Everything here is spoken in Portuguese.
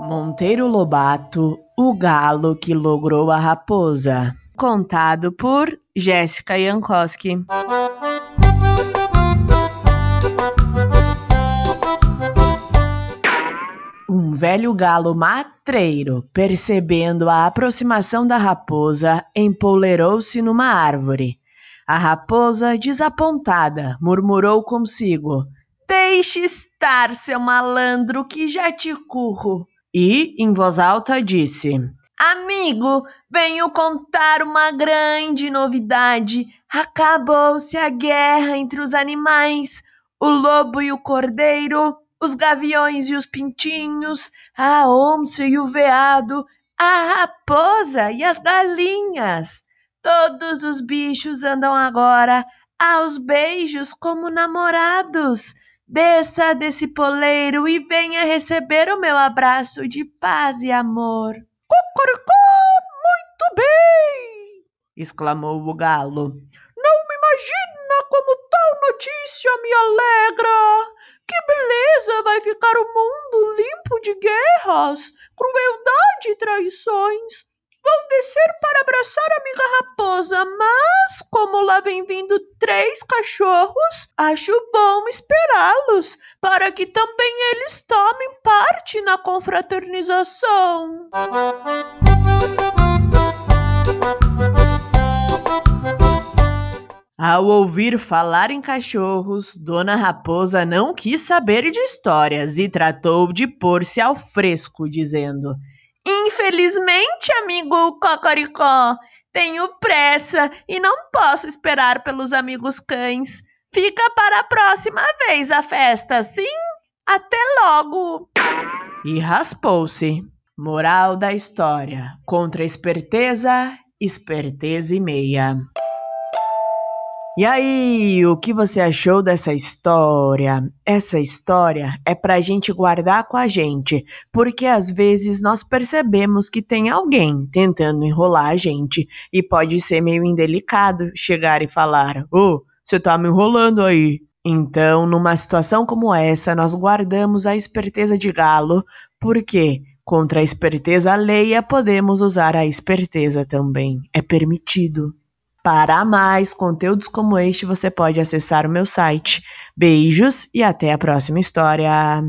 Monteiro Lobato, o galo que logrou a raposa. Contado por Jéssica Jankowski. Um velho galo matreiro, percebendo a aproximação da raposa, empoleirou-se numa árvore. A raposa, desapontada, murmurou consigo: Deixe estar, seu malandro, que já te curro e, em voz alta, disse: Amigo, venho contar uma grande novidade. Acabou-se a guerra entre os animais, o lobo e o cordeiro, os gaviões e os pintinhos, a onça e o veado, a raposa e as galinhas. Todos os bichos andam agora aos beijos como namorados. Desça desse poleiro e venha receber o meu abraço de paz e amor. Cocoricó, muito bem! exclamou o galo. Não me imagina como tal notícia me alegra! Que beleza vai ficar o mundo limpo de guerras, crueldade e traições! Vou descer para abraçar a amiga raposa, mas como lá vem vindo três cachorros, acho bom esperá-los para que também eles tomem parte na confraternização. Ao ouvir falar em cachorros, Dona Raposa não quis saber de histórias e tratou de pôr-se ao fresco, dizendo: Infelizmente, amigo Cocoricó, tenho pressa e não posso esperar pelos amigos cães. Fica para a próxima vez a festa, sim? Até logo! E raspou-se. Moral da história: contra esperteza, esperteza e meia. E aí, o que você achou dessa história? Essa história é para a gente guardar com a gente, porque às vezes nós percebemos que tem alguém tentando enrolar a gente e pode ser meio indelicado chegar e falar: Ô, oh, você tá me enrolando aí. Então, numa situação como essa, nós guardamos a esperteza de galo, porque contra a esperteza alheia podemos usar a esperteza também. É permitido. Para mais conteúdos como este, você pode acessar o meu site. Beijos e até a próxima história!